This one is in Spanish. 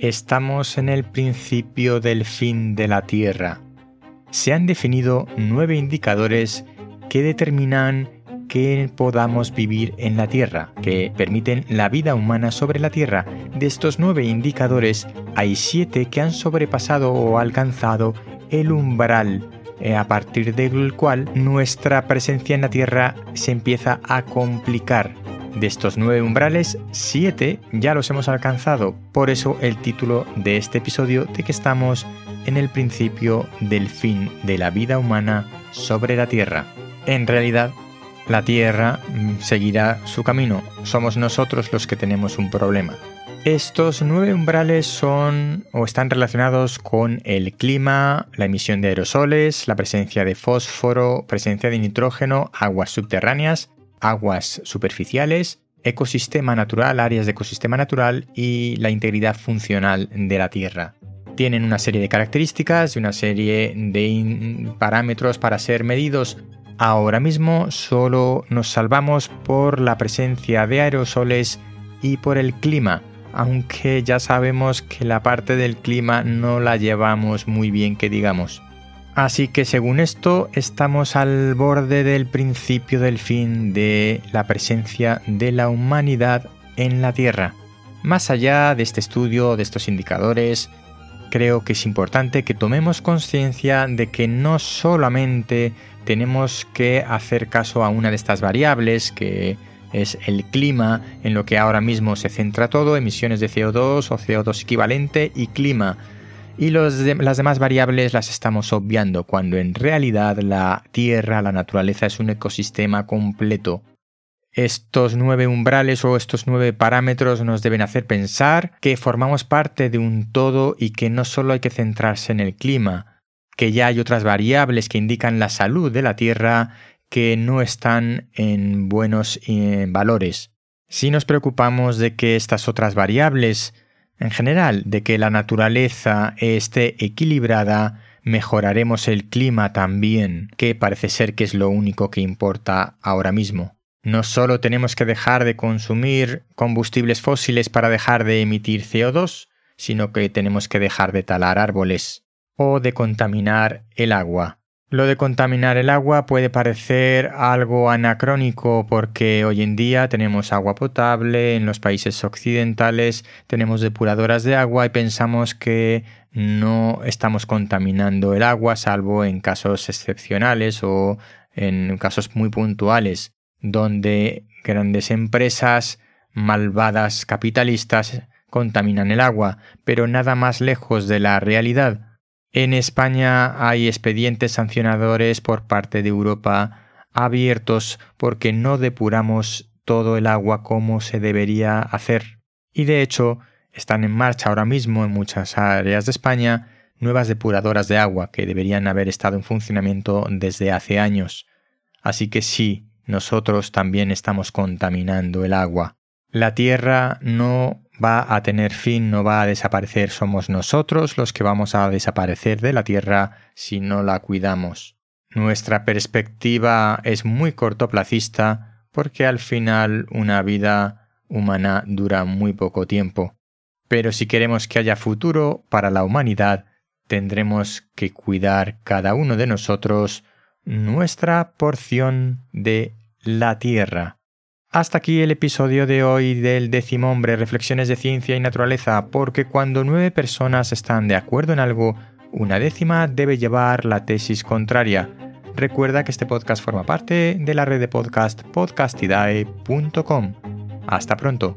Estamos en el principio del fin de la Tierra. Se han definido nueve indicadores que determinan que podamos vivir en la Tierra, que permiten la vida humana sobre la Tierra. De estos nueve indicadores, hay siete que han sobrepasado o alcanzado el umbral eh, a partir del cual nuestra presencia en la Tierra se empieza a complicar. De estos nueve umbrales, siete ya los hemos alcanzado, por eso el título de este episodio de que estamos en el principio del fin de la vida humana sobre la Tierra. En realidad, la Tierra mm, seguirá su camino. Somos nosotros los que tenemos un problema. Estos nueve umbrales son o están relacionados con el clima, la emisión de aerosoles, la presencia de fósforo, presencia de nitrógeno, aguas subterráneas, aguas superficiales, ecosistema natural, áreas de ecosistema natural y la integridad funcional de la Tierra. Tienen una serie de características y una serie de parámetros para ser medidos Ahora mismo solo nos salvamos por la presencia de aerosoles y por el clima, aunque ya sabemos que la parte del clima no la llevamos muy bien que digamos. Así que según esto estamos al borde del principio del fin de la presencia de la humanidad en la Tierra. Más allá de este estudio, de estos indicadores, creo que es importante que tomemos conciencia de que no solamente tenemos que hacer caso a una de estas variables que es el clima, en lo que ahora mismo se centra todo, emisiones de CO2 o CO2 equivalente y clima. Y las demás variables las estamos obviando cuando en realidad la Tierra, la naturaleza es un ecosistema completo. Estos nueve umbrales o estos nueve parámetros nos deben hacer pensar que formamos parte de un todo y que no solo hay que centrarse en el clima, que ya hay otras variables que indican la salud de la Tierra que no están en buenos eh, valores. Si nos preocupamos de que estas otras variables, en general, de que la naturaleza esté equilibrada, mejoraremos el clima también, que parece ser que es lo único que importa ahora mismo. No solo tenemos que dejar de consumir combustibles fósiles para dejar de emitir CO2, sino que tenemos que dejar de talar árboles o de contaminar el agua. Lo de contaminar el agua puede parecer algo anacrónico porque hoy en día tenemos agua potable, en los países occidentales tenemos depuradoras de agua y pensamos que no estamos contaminando el agua salvo en casos excepcionales o en casos muy puntuales donde grandes empresas malvadas capitalistas contaminan el agua, pero nada más lejos de la realidad en España hay expedientes sancionadores por parte de Europa abiertos porque no depuramos todo el agua como se debería hacer. Y de hecho, están en marcha ahora mismo en muchas áreas de España nuevas depuradoras de agua que deberían haber estado en funcionamiento desde hace años. Así que sí, nosotros también estamos contaminando el agua. La tierra no va a tener fin, no va a desaparecer. Somos nosotros los que vamos a desaparecer de la Tierra si no la cuidamos. Nuestra perspectiva es muy cortoplacista porque al final una vida humana dura muy poco tiempo. Pero si queremos que haya futuro para la humanidad, tendremos que cuidar cada uno de nosotros nuestra porción de la Tierra. Hasta aquí el episodio de hoy del décimo hombre, reflexiones de ciencia y naturaleza, porque cuando nueve personas están de acuerdo en algo, una décima debe llevar la tesis contraria. Recuerda que este podcast forma parte de la red de podcast podcastidae.com. Hasta pronto.